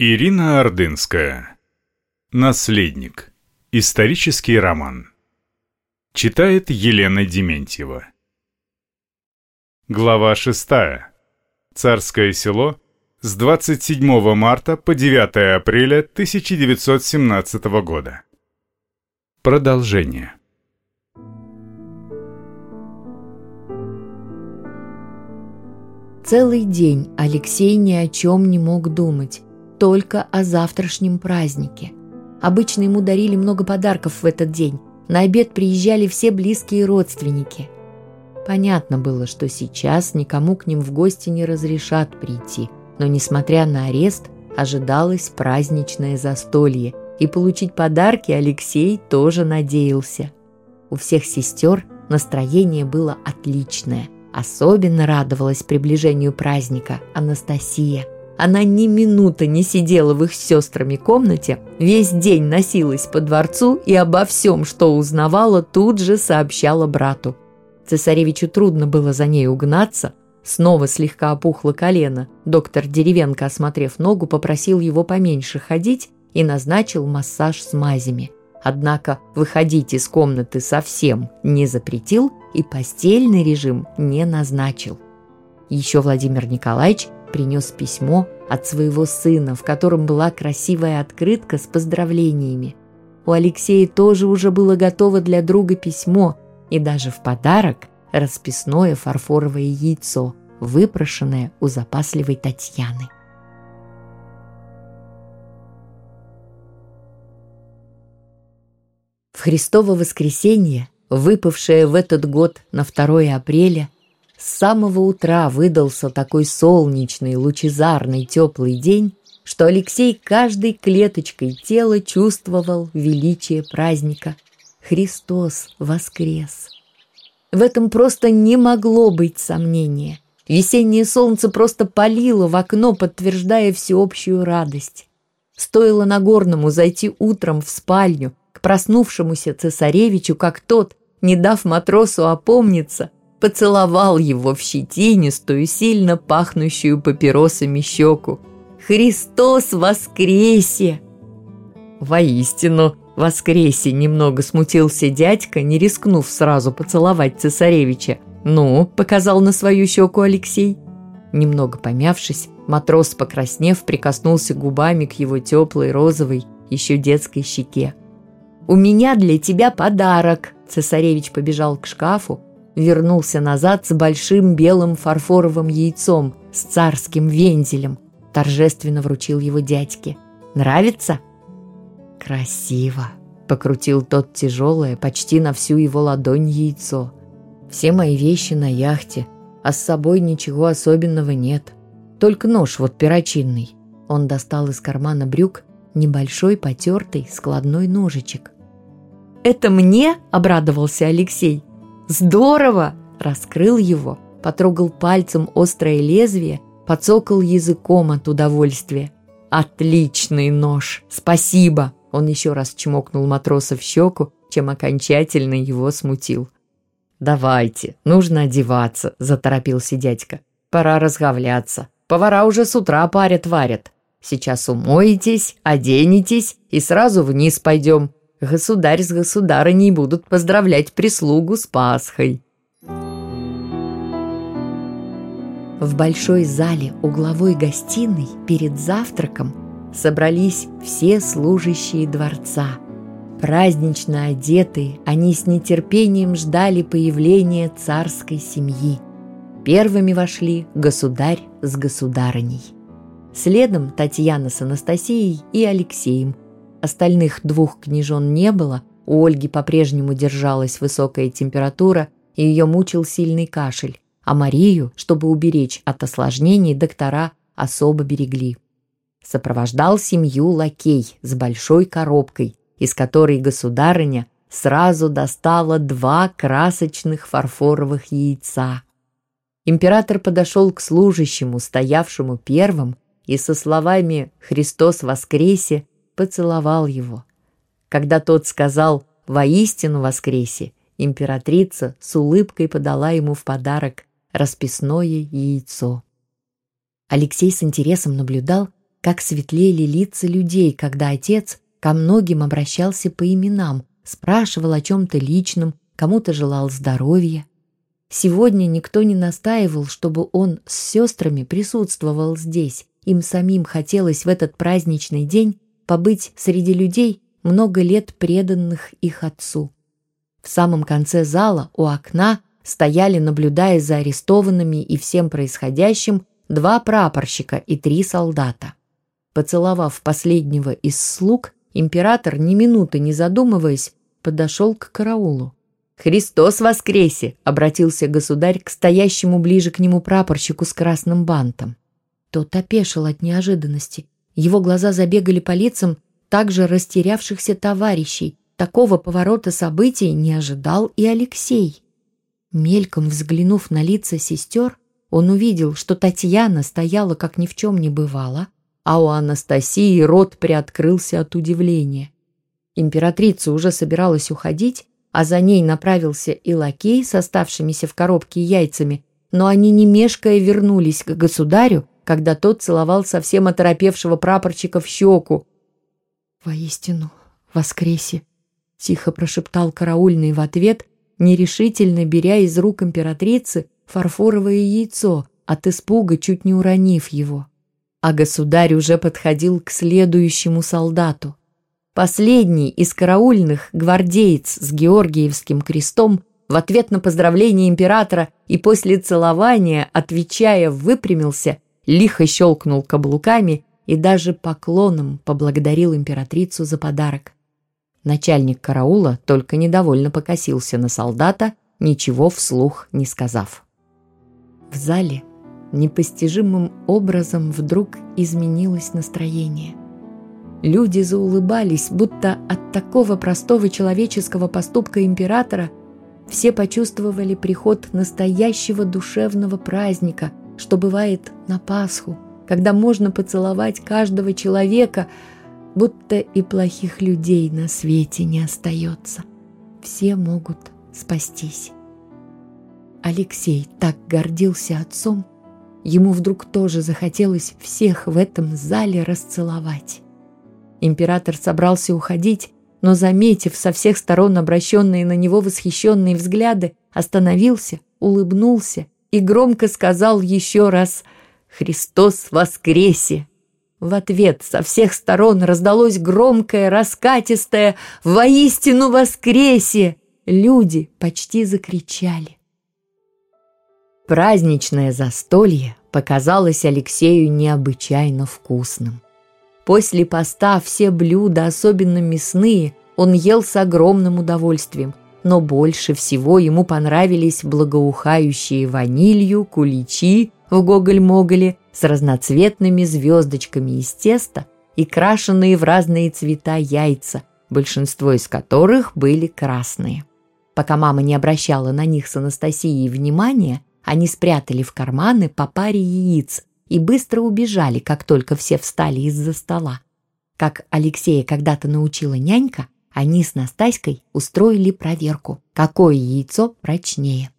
Ирина Ордынская. Наследник. Исторический роман. Читает Елена Дементьева. Глава 6. Царское село с 27 марта по 9 апреля 1917 года. Продолжение. Целый день Алексей ни о чем не мог думать, только о завтрашнем празднике. Обычно ему дарили много подарков в этот день. На обед приезжали все близкие родственники. Понятно было, что сейчас никому к ним в гости не разрешат прийти, но, несмотря на арест, ожидалось праздничное застолье, и получить подарки Алексей тоже надеялся. У всех сестер настроение было отличное. Особенно радовалась приближению праздника Анастасия. Она ни минуты не сидела в их сестрами комнате, весь день носилась по дворцу и обо всем, что узнавала, тут же сообщала брату. Цесаревичу трудно было за ней угнаться. Снова слегка опухло колено. Доктор Деревенко, осмотрев ногу, попросил его поменьше ходить и назначил массаж с мазями. Однако выходить из комнаты совсем не запретил и постельный режим не назначил. Еще Владимир Николаевич принес письмо от своего сына, в котором была красивая открытка с поздравлениями. У Алексея тоже уже было готово для друга письмо, и даже в подарок расписное фарфоровое яйцо, выпрошенное у запасливой Татьяны. В Христово воскресенье, выпавшее в этот год на 2 апреля, с самого утра выдался такой солнечный, лучезарный, теплый день, что Алексей каждой клеточкой тела чувствовал величие праздника. Христос воскрес! В этом просто не могло быть сомнения. Весеннее солнце просто палило в окно, подтверждая всеобщую радость. Стоило Нагорному зайти утром в спальню – проснувшемуся цесаревичу, как тот, не дав матросу опомниться, поцеловал его в щетинистую, сильно пахнущую папиросами щеку. «Христос воскресе!» Воистину, воскресе немного смутился дядька, не рискнув сразу поцеловать цесаревича. «Ну», — показал на свою щеку Алексей. Немного помявшись, матрос, покраснев, прикоснулся губами к его теплой розовой, еще детской щеке. «У меня для тебя подарок!» Цесаревич побежал к шкафу, вернулся назад с большим белым фарфоровым яйцом с царским вензелем. Торжественно вручил его дядьке. «Нравится?» «Красиво!» — покрутил тот тяжелое, почти на всю его ладонь яйцо. «Все мои вещи на яхте, а с собой ничего особенного нет. Только нож вот перочинный». Он достал из кармана брюк небольшой потертый складной ножичек. «Это мне?» – обрадовался Алексей. «Здорово!» – раскрыл его, потрогал пальцем острое лезвие, подсокал языком от удовольствия. «Отличный нож! Спасибо!» Он еще раз чмокнул матроса в щеку, чем окончательно его смутил. «Давайте, нужно одеваться», – заторопился дядька. «Пора разговляться. Повара уже с утра парят-варят. Сейчас умоетесь, оденетесь и сразу вниз пойдем. Государь с государыней будут поздравлять прислугу с Пасхой. В большой зале угловой гостиной перед завтраком собрались все служащие дворца. Празднично одетые, они с нетерпением ждали появления царской семьи. Первыми вошли государь с государыней. Следом Татьяна с Анастасией и Алексеем – Остальных двух княжон не было, у Ольги по-прежнему держалась высокая температура, и ее мучил сильный кашель, а Марию, чтобы уберечь от осложнений, доктора особо берегли. Сопровождал семью лакей с большой коробкой, из которой государыня сразу достала два красочных фарфоровых яйца. Император подошел к служащему, стоявшему первым, и со словами «Христос воскресе!» Поцеловал его. Когда тот сказал «воистину воскресе», императрица с улыбкой подала ему в подарок расписное яйцо. Алексей с интересом наблюдал, как светлели лица людей, когда отец ко многим обращался по именам, спрашивал о чем-то личном, кому-то желал здоровья. Сегодня никто не настаивал, чтобы он с сестрами присутствовал здесь. Им самим хотелось в этот праздничный день побыть среди людей, много лет преданных их отцу. В самом конце зала, у окна, стояли, наблюдая за арестованными и всем происходящим, два прапорщика и три солдата. Поцеловав последнего из слуг, император, ни минуты не задумываясь, подошел к караулу. «Христос воскресе!» — обратился государь к стоящему ближе к нему прапорщику с красным бантом. Тот опешил от неожиданности. Его глаза забегали по лицам также растерявшихся товарищей. Такого поворота событий не ожидал и Алексей. Мельком взглянув на лица сестер, он увидел, что Татьяна стояла, как ни в чем не бывало, а у Анастасии рот приоткрылся от удивления. Императрица уже собиралась уходить, а за ней направился и лакей с оставшимися в коробке яйцами, но они не мешкая вернулись к государю, когда тот целовал совсем оторопевшего прапорчика в щеку. «Воистину, воскресе!» — тихо прошептал караульный в ответ, нерешительно беря из рук императрицы фарфоровое яйцо, от испуга чуть не уронив его а государь уже подходил к следующему солдату. Последний из караульных, гвардеец с Георгиевским крестом, в ответ на поздравление императора и после целования, отвечая, выпрямился, лихо щелкнул каблуками и даже поклоном поблагодарил императрицу за подарок. Начальник караула только недовольно покосился на солдата, ничего вслух не сказав. В зале непостижимым образом вдруг изменилось настроение. Люди заулыбались, будто от такого простого человеческого поступка императора все почувствовали приход настоящего душевного праздника, что бывает на Пасху, когда можно поцеловать каждого человека, будто и плохих людей на свете не остается. Все могут спастись. Алексей так гордился отцом, Ему вдруг тоже захотелось всех в этом зале расцеловать. Император собрался уходить, но, заметив со всех сторон обращенные на него восхищенные взгляды, остановился, улыбнулся и громко сказал еще раз «Христос воскресе!». В ответ со всех сторон раздалось громкое, раскатистое «Воистину воскресе!». Люди почти закричали. Праздничное застолье показалось Алексею необычайно вкусным. После поста все блюда, особенно мясные, он ел с огромным удовольствием, но больше всего ему понравились благоухающие ванилью куличи в гоголь-моголе с разноцветными звездочками из теста и крашенные в разные цвета яйца, большинство из которых были красные. Пока мама не обращала на них с Анастасией внимания, они спрятали в карманы по паре яиц и быстро убежали, как только все встали из-за стола. Как Алексея когда-то научила нянька, они с Настаськой устроили проверку, какое яйцо прочнее.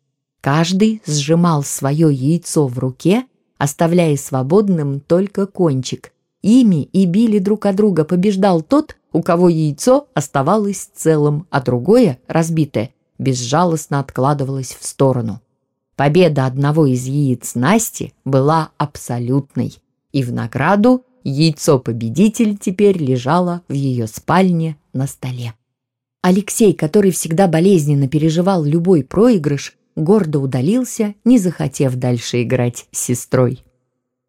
Каждый сжимал свое яйцо в руке, оставляя свободным только кончик. Ими и били друг от друга побеждал тот, у кого яйцо оставалось целым, а другое, разбитое, безжалостно откладывалось в сторону. Победа одного из яиц Насти была абсолютной, и в награду яйцо-победитель теперь лежало в ее спальне на столе. Алексей, который всегда болезненно переживал любой проигрыш, гордо удалился, не захотев дальше играть с сестрой.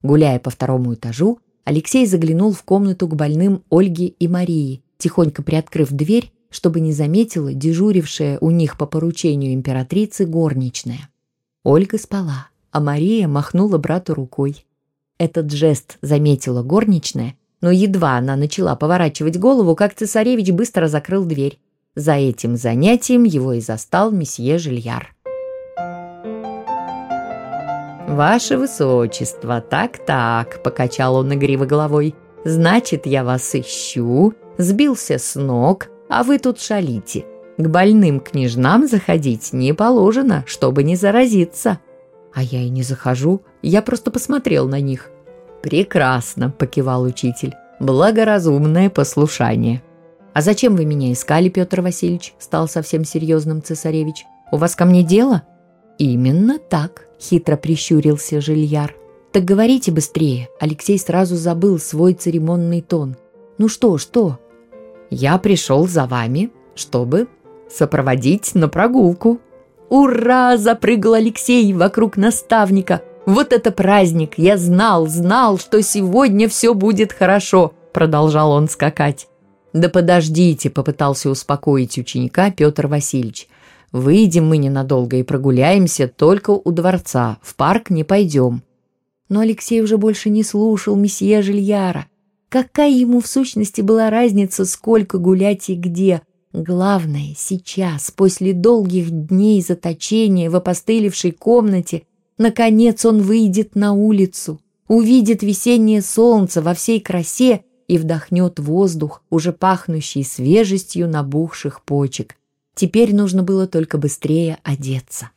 Гуляя по второму этажу, Алексей заглянул в комнату к больным Ольге и Марии, тихонько приоткрыв дверь, чтобы не заметила дежурившая у них по поручению императрицы горничная. Ольга спала, а Мария махнула брату рукой. Этот жест заметила горничная, но едва она начала поворачивать голову, как цесаревич быстро закрыл дверь. За этим занятием его и застал месье Жильяр. «Ваше высочество, так-так», — покачал он игриво головой. «Значит, я вас ищу, сбился с ног, а вы тут шалите. К больным княжнам заходить не положено, чтобы не заразиться. А я и не захожу, я просто посмотрел на них. «Прекрасно», – покивал учитель. «Благоразумное послушание». «А зачем вы меня искали, Петр Васильевич?» – стал совсем серьезным цесаревич. «У вас ко мне дело?» «Именно так», – хитро прищурился Жильяр. «Так говорите быстрее». Алексей сразу забыл свой церемонный тон. «Ну что, что?» «Я пришел за вами, чтобы сопроводить на прогулку». «Ура!» – запрыгал Алексей вокруг наставника. «Вот это праздник! Я знал, знал, что сегодня все будет хорошо!» – продолжал он скакать. «Да подождите!» – попытался успокоить ученика Петр Васильевич. «Выйдем мы ненадолго и прогуляемся только у дворца, в парк не пойдем». Но Алексей уже больше не слушал месье Жильяра. Какая ему в сущности была разница, сколько гулять и где? Главное, сейчас, после долгих дней заточения в опостылевшей комнате, наконец он выйдет на улицу, увидит весеннее солнце во всей красе и вдохнет воздух, уже пахнущий свежестью набухших почек. Теперь нужно было только быстрее одеться.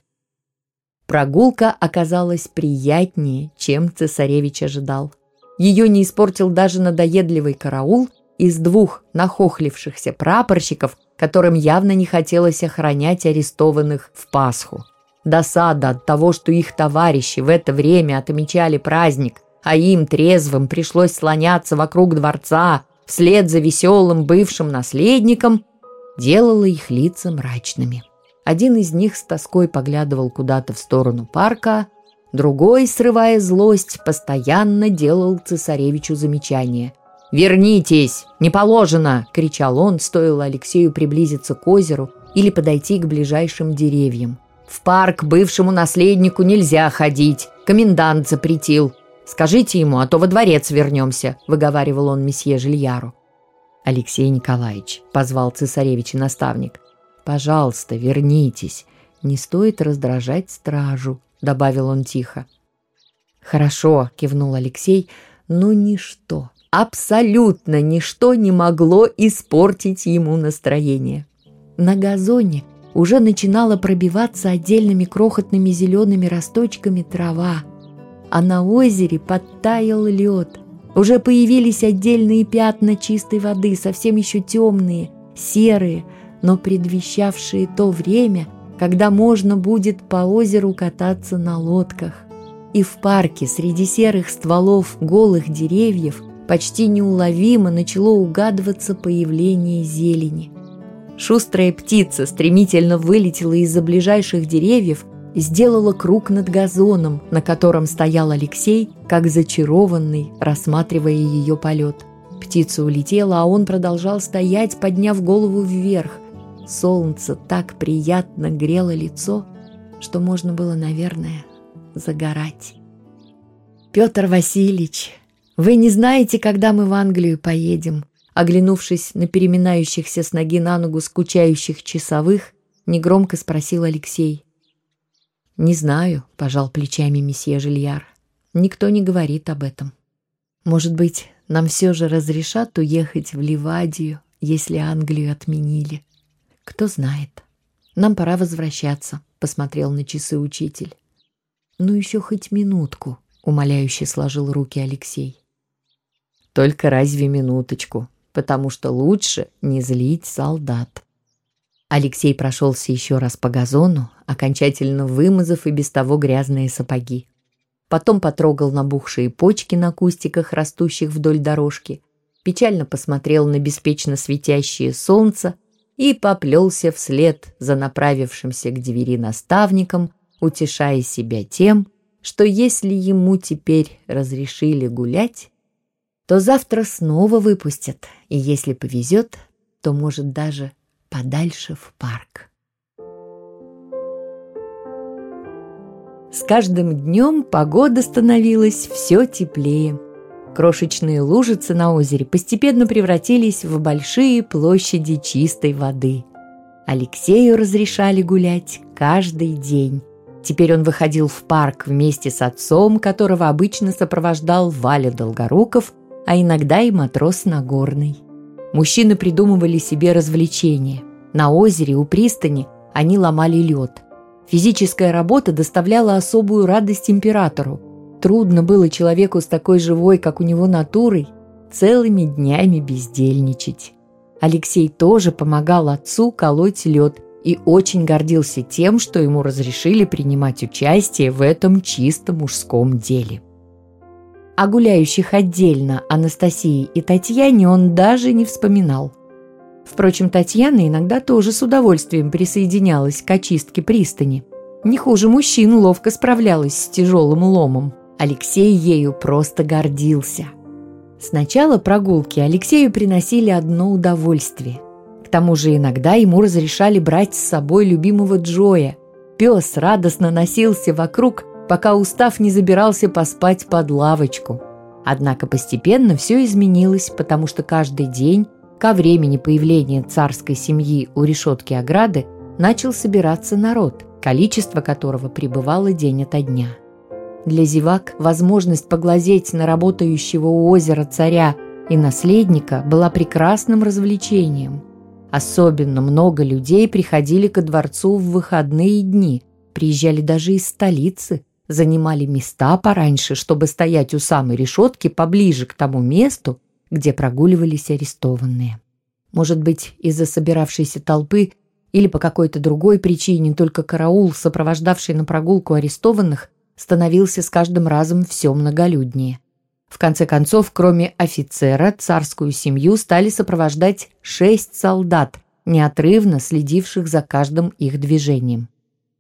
Прогулка оказалась приятнее, чем цесаревич ожидал. Ее не испортил даже надоедливый караул из двух нахохлившихся прапорщиков, которым явно не хотелось охранять арестованных в Пасху. Досада от того, что их товарищи в это время отмечали праздник, а им, трезвым, пришлось слоняться вокруг дворца вслед за веселым бывшим наследником, делала их лица мрачными. Один из них с тоской поглядывал куда-то в сторону парка, другой, срывая злость, постоянно делал цесаревичу замечание. «Вернитесь! Не положено!» – кричал он, стоило Алексею приблизиться к озеру или подойти к ближайшим деревьям. «В парк бывшему наследнику нельзя ходить, комендант запретил. Скажите ему, а то во дворец вернемся», – выговаривал он месье Жильяру. «Алексей Николаевич», – позвал цесаревич и наставник, – «пожалуйста, вернитесь. Не стоит раздражать стражу», – добавил он тихо. «Хорошо», – кивнул Алексей, – «но ничто, абсолютно ничто не могло испортить ему настроение. На газоне уже начинала пробиваться отдельными крохотными зелеными росточками трава, а на озере подтаял лед. Уже появились отдельные пятна чистой воды, совсем еще темные, серые, но предвещавшие то время, когда можно будет по озеру кататься на лодках. И в парке среди серых стволов голых деревьев почти неуловимо начало угадываться появление зелени. Шустрая птица стремительно вылетела из-за ближайших деревьев сделала круг над газоном, на котором стоял Алексей, как зачарованный, рассматривая ее полет. Птица улетела, а он продолжал стоять, подняв голову вверх. Солнце так приятно грело лицо, что можно было, наверное, загорать. «Петр Васильевич, вы не знаете, когда мы в Англию поедем?» Оглянувшись на переминающихся с ноги на ногу скучающих часовых, негромко спросил Алексей. «Не знаю», — пожал плечами месье Жильяр. «Никто не говорит об этом. Может быть, нам все же разрешат уехать в Ливадию, если Англию отменили? Кто знает. Нам пора возвращаться», — посмотрел на часы учитель. «Ну еще хоть минутку», — умоляюще сложил руки Алексей. «Только разве минуточку, потому что лучше не злить солдат», Алексей прошелся еще раз по газону, окончательно вымазав и без того грязные сапоги. Потом потрогал набухшие почки на кустиках, растущих вдоль дорожки, печально посмотрел на беспечно светящее солнце и поплелся вслед за направившимся к двери наставником, утешая себя тем, что если ему теперь разрешили гулять, то завтра снова выпустят, и если повезет, то, может, даже подальше в парк. С каждым днем погода становилась все теплее. Крошечные лужицы на озере постепенно превратились в большие площади чистой воды. Алексею разрешали гулять каждый день. Теперь он выходил в парк вместе с отцом, которого обычно сопровождал Валя Долгоруков, а иногда и матрос Нагорный. Мужчины придумывали себе развлечения. На озере у пристани они ломали лед. Физическая работа доставляла особую радость императору. трудно было человеку с такой живой, как у него натурой, целыми днями бездельничать. Алексей тоже помогал отцу колоть лед и очень гордился тем, что ему разрешили принимать участие в этом чисто мужском деле. О гуляющих отдельно Анастасии и Татьяне он даже не вспоминал. Впрочем, Татьяна иногда тоже с удовольствием присоединялась к очистке пристани. Не хуже мужчин ловко справлялась с тяжелым ломом. Алексей ею просто гордился. С начала прогулки Алексею приносили одно удовольствие. К тому же иногда ему разрешали брать с собой любимого Джоя. Пес радостно носился вокруг, пока устав не забирался поспать под лавочку. Однако постепенно все изменилось, потому что каждый день, ко времени появления царской семьи у решетки ограды, начал собираться народ, количество которого пребывало день ото дня. Для зевак возможность поглазеть на работающего у озера царя и наследника была прекрасным развлечением. Особенно много людей приходили ко дворцу в выходные дни, приезжали даже из столицы, занимали места пораньше, чтобы стоять у самой решетки поближе к тому месту, где прогуливались арестованные. Может быть, из-за собиравшейся толпы или по какой-то другой причине только караул, сопровождавший на прогулку арестованных, становился с каждым разом все многолюднее. В конце концов, кроме офицера, царскую семью стали сопровождать шесть солдат, неотрывно следивших за каждым их движением.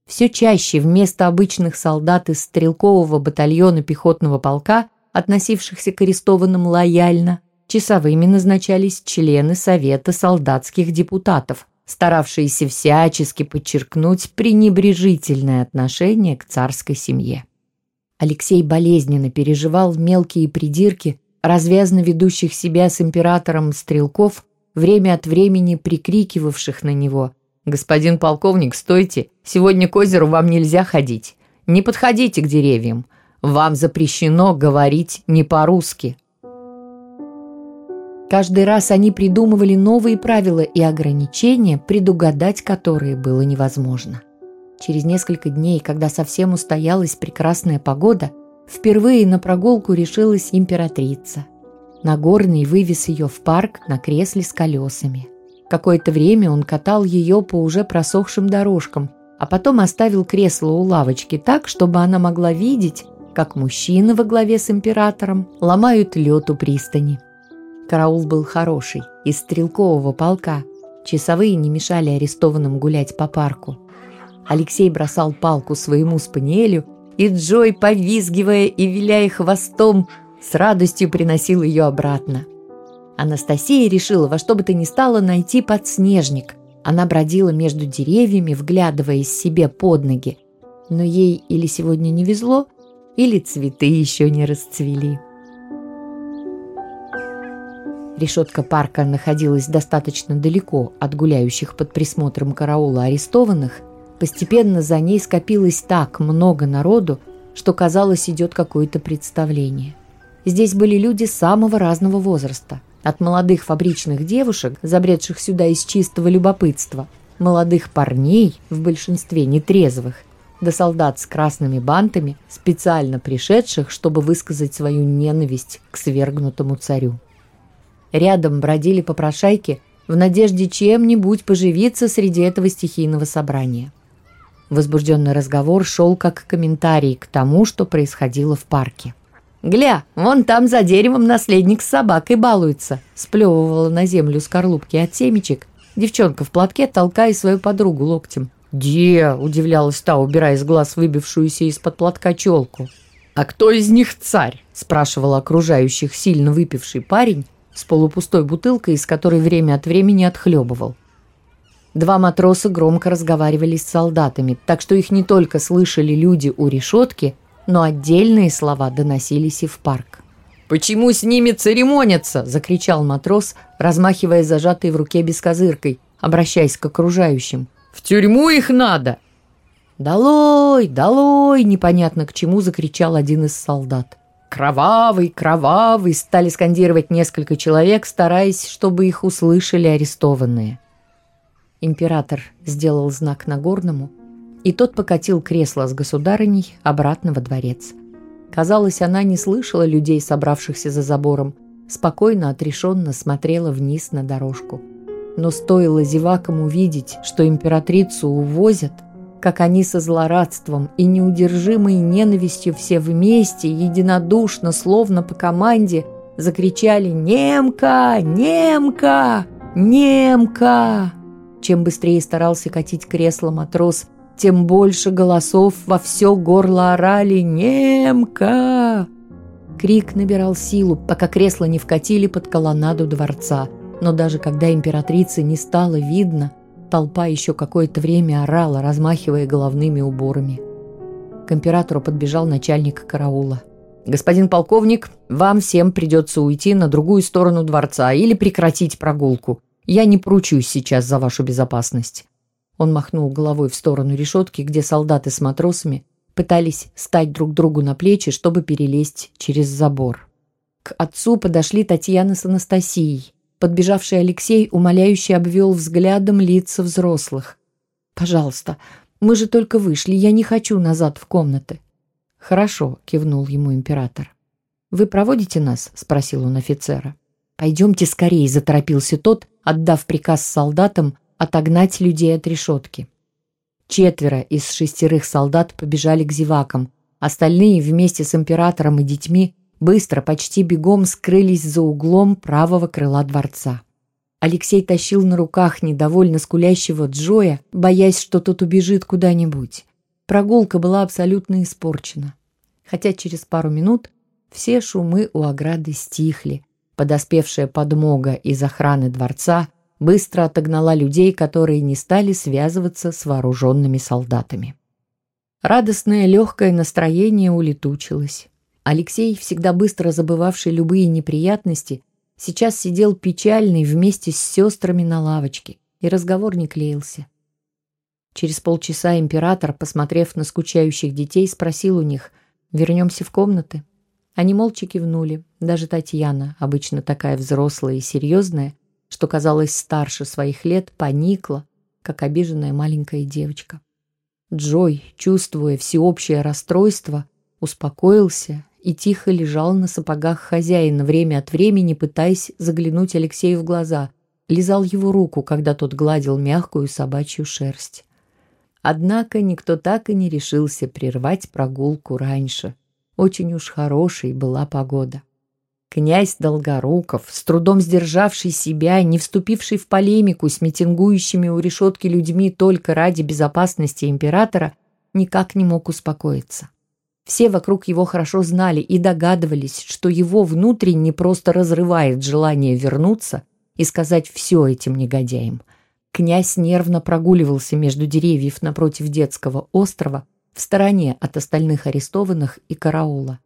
Все чаще вместо обычных солдат из стрелкового батальона пехотного полка, относившихся к арестованным лояльно, часовыми назначались члены Совета солдатских депутатов, старавшиеся всячески подчеркнуть пренебрежительное отношение к царской семье. Алексей болезненно переживал мелкие придирки, развязно ведущих себя с императором стрелков, время от времени прикрикивавших на него «Господин полковник, стойте! Сегодня к озеру вам нельзя ходить! Не подходите к деревьям! Вам запрещено говорить не по-русски!» Каждый раз они придумывали новые правила и ограничения, предугадать которые было невозможно. Через несколько дней, когда совсем устоялась прекрасная погода, впервые на прогулку решилась императрица. Нагорный вывез ее в парк на кресле с колесами. Какое-то время он катал ее по уже просохшим дорожкам, а потом оставил кресло у лавочки так, чтобы она могла видеть, как мужчины во главе с императором ломают лед у пристани. Караул был хороший, из стрелкового полка. Часовые не мешали арестованным гулять по парку. Алексей бросал палку своему спаниелю, и Джой, повизгивая и виляя хвостом, с радостью приносил ее обратно. Анастасия решила во что бы то ни стало найти подснежник. Она бродила между деревьями, вглядываясь себе под ноги. Но ей или сегодня не везло, или цветы еще не расцвели. Решетка парка находилась достаточно далеко от гуляющих под присмотром караула арестованных, Постепенно за ней скопилось так много народу, что казалось идет какое-то представление. Здесь были люди самого разного возраста. От молодых фабричных девушек, забредших сюда из чистого любопытства, молодых парней, в большинстве нетрезвых, до солдат с красными бантами, специально пришедших, чтобы высказать свою ненависть к свергнутому царю. Рядом бродили попрошайки в надежде чем-нибудь поживиться среди этого стихийного собрания. Возбужденный разговор шел как комментарий к тому, что происходило в парке. «Гля, вон там за деревом наследник с собакой балуется», сплевывала на землю скорлупки от семечек, девчонка в платке, толкая свою подругу локтем. «Де?» – удивлялась та, убирая из глаз выбившуюся из-под платка челку. «А кто из них царь?» – спрашивал окружающих сильно выпивший парень с полупустой бутылкой, из которой время от времени отхлебывал. Два матроса громко разговаривали с солдатами, так что их не только слышали люди у решетки, но отдельные слова доносились и в парк. «Почему с ними церемонятся?» – закричал матрос, размахивая зажатой в руке бескозыркой, обращаясь к окружающим. «В тюрьму их надо!» «Долой! Долой!» – непонятно к чему закричал один из солдат. «Кровавый! Кровавый!» – стали скандировать несколько человек, стараясь, чтобы их услышали арестованные. Император сделал знак Нагорному, и тот покатил кресло с государыней обратно во дворец. Казалось, она не слышала людей, собравшихся за забором, спокойно, отрешенно смотрела вниз на дорожку. Но стоило зевакам увидеть, что императрицу увозят, как они со злорадством и неудержимой ненавистью все вместе, единодушно, словно по команде, закричали «Немка! Немка! Немка!». Чем быстрее старался катить кресло матрос, тем больше голосов во все горло орали «Немка!». Крик набирал силу, пока кресло не вкатили под колоннаду дворца. Но даже когда императрицы не стало видно, толпа еще какое-то время орала, размахивая головными уборами. К императору подбежал начальник караула. «Господин полковник, вам всем придется уйти на другую сторону дворца или прекратить прогулку. Я не поручусь сейчас за вашу безопасность». Он махнул головой в сторону решетки, где солдаты с матросами пытались стать друг другу на плечи, чтобы перелезть через забор. К отцу подошли Татьяна с Анастасией. Подбежавший Алексей умоляюще обвел взглядом лица взрослых. «Пожалуйста, мы же только вышли, я не хочу назад в комнаты». «Хорошо», — кивнул ему император. «Вы проводите нас?» — спросил он офицера. «Пойдемте скорее», — заторопился тот, отдав приказ солдатам отогнать людей от решетки. Четверо из шестерых солдат побежали к зевакам. Остальные вместе с императором и детьми быстро, почти бегом скрылись за углом правого крыла дворца. Алексей тащил на руках недовольно скулящего Джоя, боясь, что тот убежит куда-нибудь. Прогулка была абсолютно испорчена. Хотя через пару минут все шумы у ограды стихли. Подоспевшая подмога из охраны дворца быстро отогнала людей, которые не стали связываться с вооруженными солдатами. Радостное легкое настроение улетучилось. Алексей, всегда быстро забывавший любые неприятности, сейчас сидел печальный вместе с сестрами на лавочке, и разговор не клеился. Через полчаса император, посмотрев на скучающих детей, спросил у них «Вернемся в комнаты?» Они молча кивнули. Даже Татьяна, обычно такая взрослая и серьезная, что казалась старше своих лет, поникла, как обиженная маленькая девочка. Джой, чувствуя всеобщее расстройство, успокоился и тихо лежал на сапогах хозяина, время от времени пытаясь заглянуть Алексею в глаза, лизал его руку, когда тот гладил мягкую собачью шерсть. Однако никто так и не решился прервать прогулку раньше. Очень уж хорошей была погода. Князь Долгоруков, с трудом сдержавший себя, не вступивший в полемику с митингующими у решетки людьми только ради безопасности императора, никак не мог успокоиться. Все вокруг его хорошо знали и догадывались, что его внутренне просто разрывает желание вернуться и сказать все этим негодяям. Князь нервно прогуливался между деревьев напротив детского острова, в стороне от остальных арестованных и караула.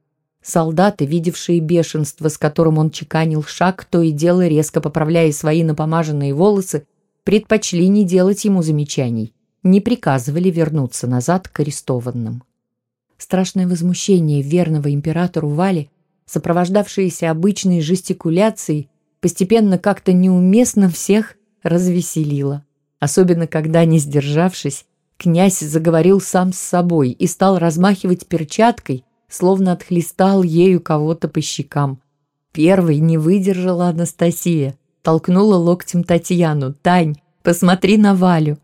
Солдаты, видевшие бешенство, с которым он чеканил шаг, то и дело резко поправляя свои напомаженные волосы, предпочли не делать ему замечаний, не приказывали вернуться назад к арестованным. Страшное возмущение верного императору Вали, сопровождавшееся обычной жестикуляцией, постепенно как-то неуместно всех развеселило. Особенно когда, не сдержавшись, князь заговорил сам с собой и стал размахивать перчаткой, словно отхлестал ею кого-то по щекам. Первой не выдержала Анастасия, толкнула локтем Татьяну. «Тань, посмотри на Валю!»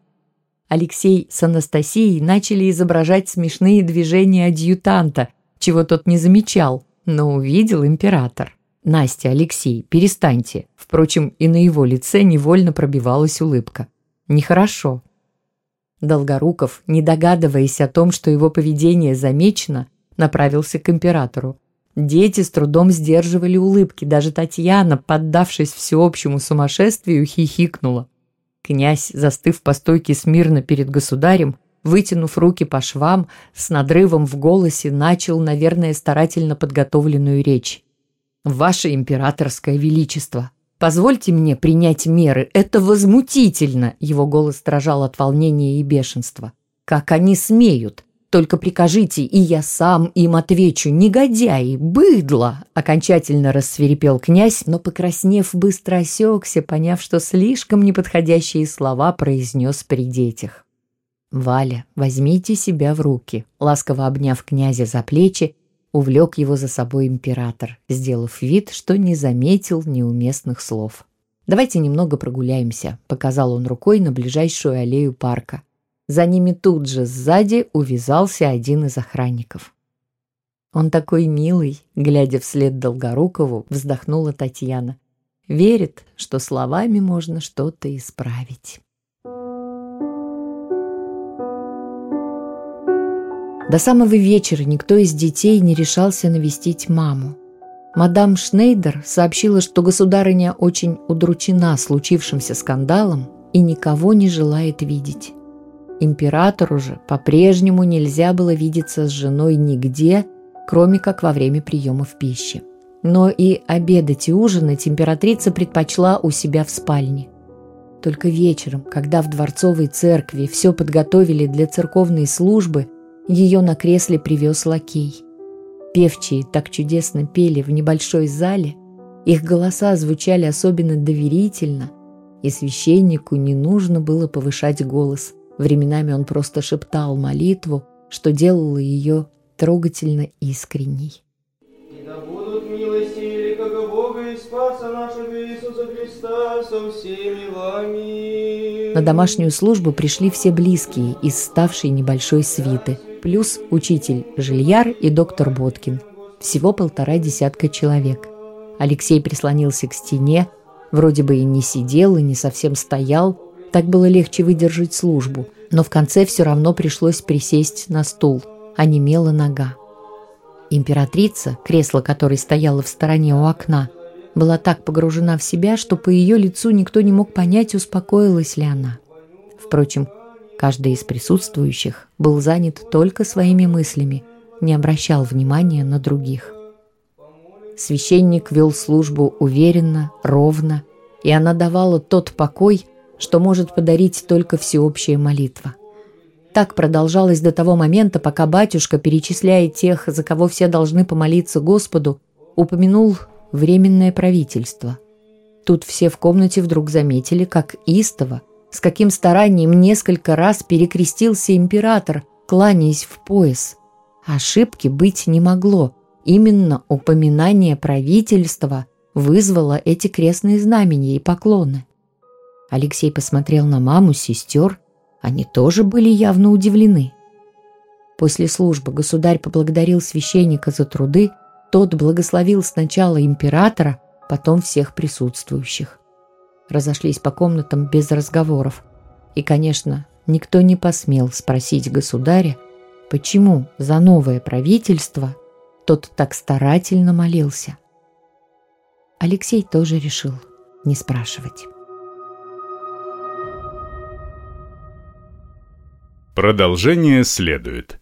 Алексей с Анастасией начали изображать смешные движения адъютанта, чего тот не замечал, но увидел император. «Настя, Алексей, перестаньте!» Впрочем, и на его лице невольно пробивалась улыбка. «Нехорошо». Долгоруков, не догадываясь о том, что его поведение замечено, направился к императору. Дети с трудом сдерживали улыбки, даже Татьяна, поддавшись всеобщему сумасшествию, хихикнула. Князь, застыв по стойке смирно перед государем, вытянув руки по швам, с надрывом в голосе начал, наверное, старательно подготовленную речь. «Ваше императорское величество, позвольте мне принять меры, это возмутительно!» Его голос дрожал от волнения и бешенства. «Как они смеют! Только прикажите, и я сам им отвечу. Негодяи, быдло!» Окончательно рассверепел князь, но, покраснев, быстро осекся, поняв, что слишком неподходящие слова произнес при детях. «Валя, возьмите себя в руки», ласково обняв князя за плечи, увлек его за собой император, сделав вид, что не заметил неуместных слов. «Давайте немного прогуляемся», — показал он рукой на ближайшую аллею парка. За ними тут же сзади увязался один из охранников. «Он такой милый», — глядя вслед Долгорукову, вздохнула Татьяна. «Верит, что словами можно что-то исправить». До самого вечера никто из детей не решался навестить маму. Мадам Шнейдер сообщила, что государыня очень удручена случившимся скандалом и никого не желает видеть. Императору же по-прежнему нельзя было видеться с женой нигде, кроме как во время приемов пищи. Но и обедать и ужинать императрица предпочла у себя в спальне. Только вечером, когда в дворцовой церкви все подготовили для церковной службы – ее на кресле привез лакей. Певчие так чудесно пели в небольшой зале, их голоса звучали особенно доверительно, и священнику не нужно было повышать голос. Временами он просто шептал молитву, что делало ее трогательно искренней. И да будут милости великого Бога и Спаса нашего Иисуса Христа со всеми вами. На домашнюю службу пришли все близкие из ставшей небольшой свиты – плюс учитель Жильяр и доктор Боткин. Всего полтора десятка человек. Алексей прислонился к стене, вроде бы и не сидел, и не совсем стоял, так было легче выдержать службу, но в конце все равно пришлось присесть на стул, а немела нога. Императрица, кресло которой стояло в стороне у окна, была так погружена в себя, что по ее лицу никто не мог понять, успокоилась ли она. Впрочем, Каждый из присутствующих был занят только своими мыслями, не обращал внимания на других. Священник вел службу уверенно, ровно, и она давала тот покой, что может подарить только всеобщая молитва. Так продолжалось до того момента, пока батюшка, перечисляя тех, за кого все должны помолиться Господу, упомянул временное правительство. Тут все в комнате вдруг заметили, как истово, с каким старанием несколько раз перекрестился император, кланяясь в пояс. Ошибки быть не могло. Именно упоминание правительства вызвало эти крестные знамения и поклоны. Алексей посмотрел на маму, сестер. Они тоже были явно удивлены. После службы государь поблагодарил священника за труды, тот благословил сначала императора, потом всех присутствующих разошлись по комнатам без разговоров. И, конечно, никто не посмел спросить государя, почему за новое правительство тот так старательно молился. Алексей тоже решил не спрашивать. Продолжение следует.